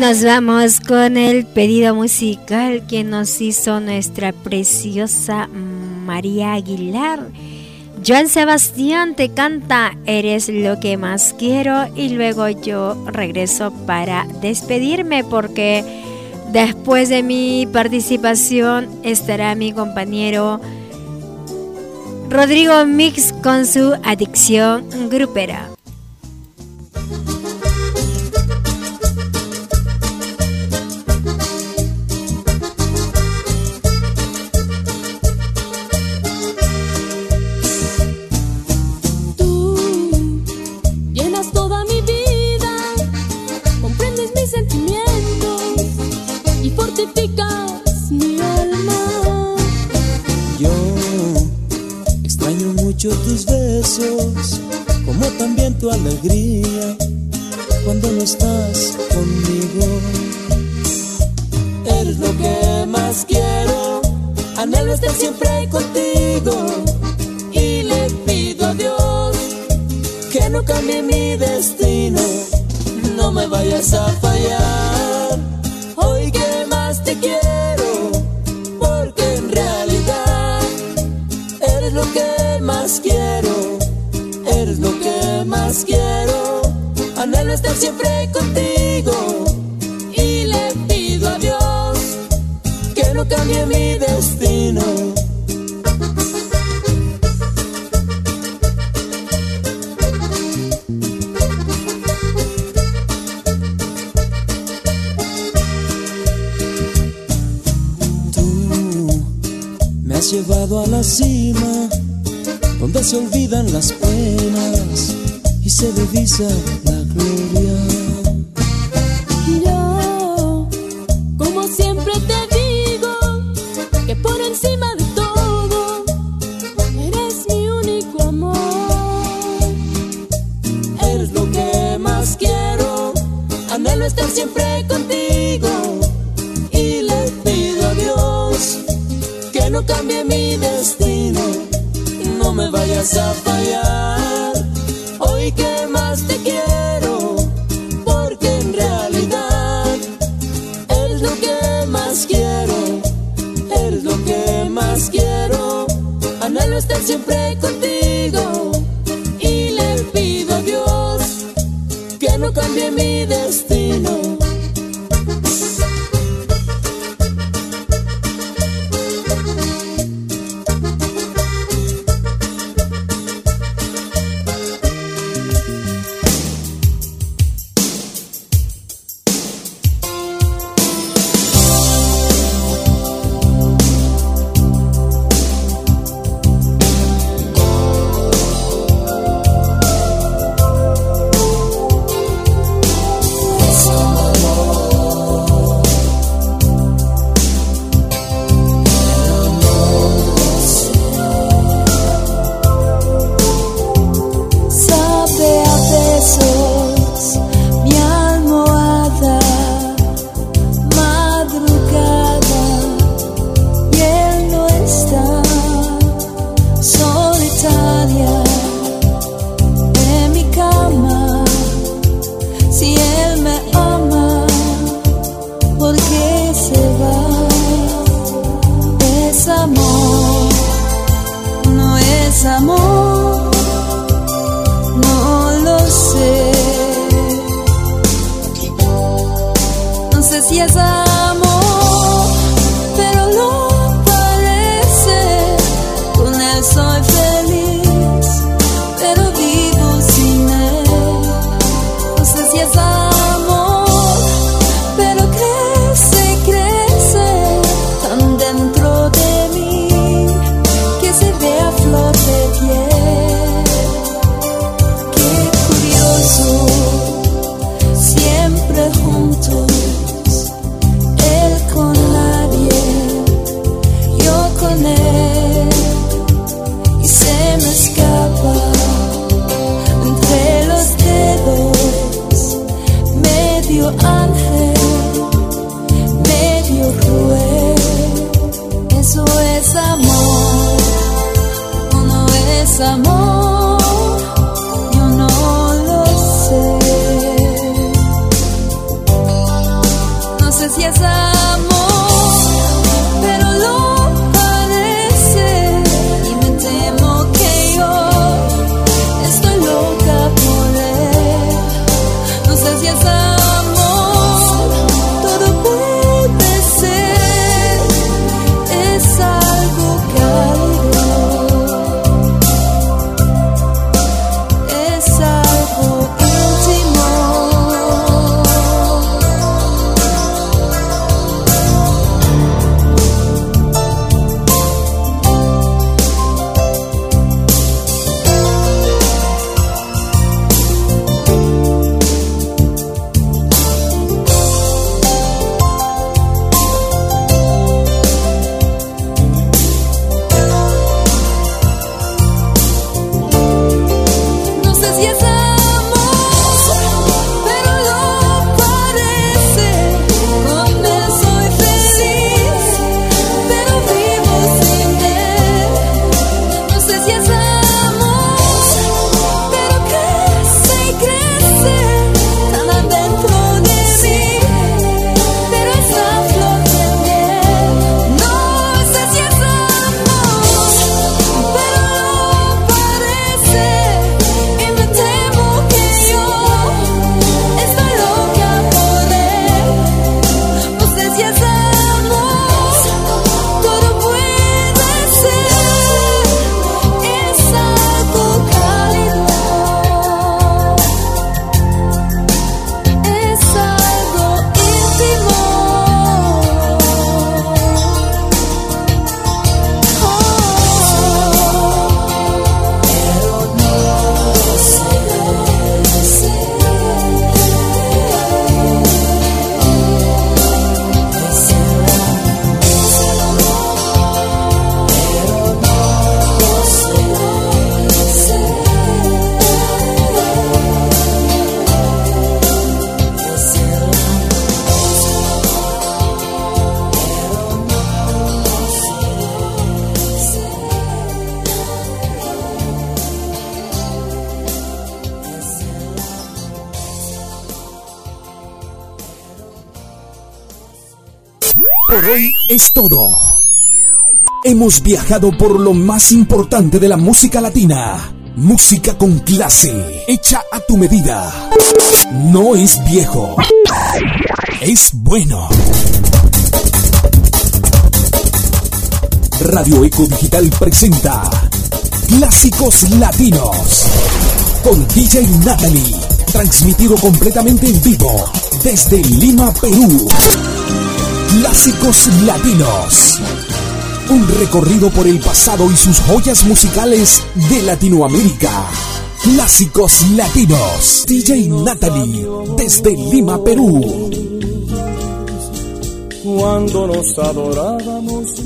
nos vamos con el pedido musical que nos hizo nuestra preciosa María Aguilar. Joan Sebastián te canta Eres lo que más quiero y luego yo regreso para despedirme porque después de mi participación estará mi compañero Rodrigo Mix con su adicción grupera. Es todo. Hemos viajado por lo más importante de la música latina. Música con clase, hecha a tu medida. No es viejo, es bueno. Radio Eco Digital presenta Clásicos Latinos con DJ Natalie, transmitido completamente en vivo desde Lima, Perú. Clásicos Latinos. Un recorrido por el pasado y sus joyas musicales de Latinoamérica. Clásicos Latinos. DJ Natalie desde Lima, Perú. Cuando nos adorábamos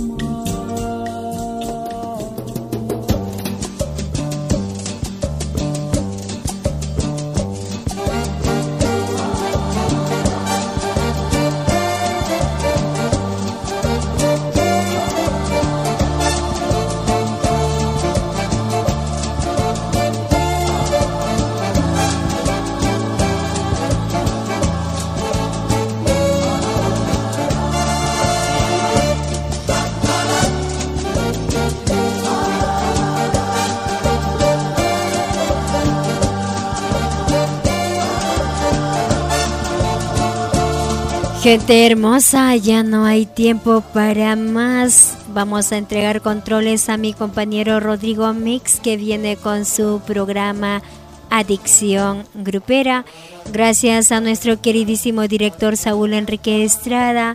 Gente hermosa, ya no hay tiempo para más. Vamos a entregar controles a mi compañero Rodrigo Mix que viene con su programa Adicción Grupera. Gracias a nuestro queridísimo director Saúl Enrique Estrada,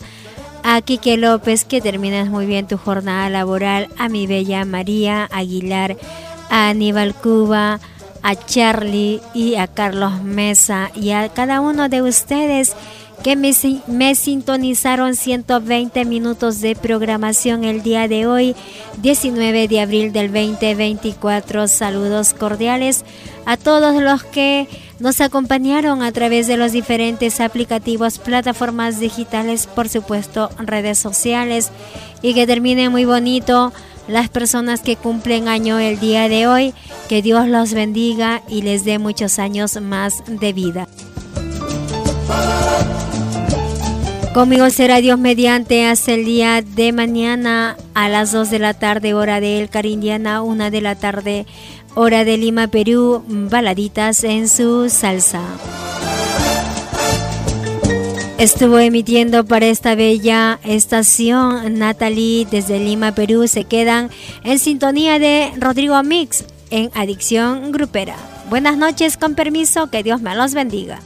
a Quique López que terminas muy bien tu jornada laboral, a mi bella María Aguilar, a Aníbal Cuba, a Charlie y a Carlos Mesa y a cada uno de ustedes que me, sintonizaron 120 minutos de programación el día de hoy, 19 de abril del 2024. Saludos cordiales a todos los que nos acompañaron a través de los diferentes aplicativos, plataformas digitales, por supuesto, redes sociales y que termine muy bonito las personas que cumplen año el día de hoy. Que Dios los bendiga y les dé muchos años más de vida. Conmigo será Dios mediante hasta el día de mañana a las 2 de la tarde, hora de El Carindiana, 1 de la tarde, hora de Lima, Perú, baladitas en su salsa. Estuvo emitiendo para esta bella estación Natalie desde Lima, Perú. Se quedan en sintonía de Rodrigo Mix en Adicción Grupera. Buenas noches, con permiso, que Dios me los bendiga.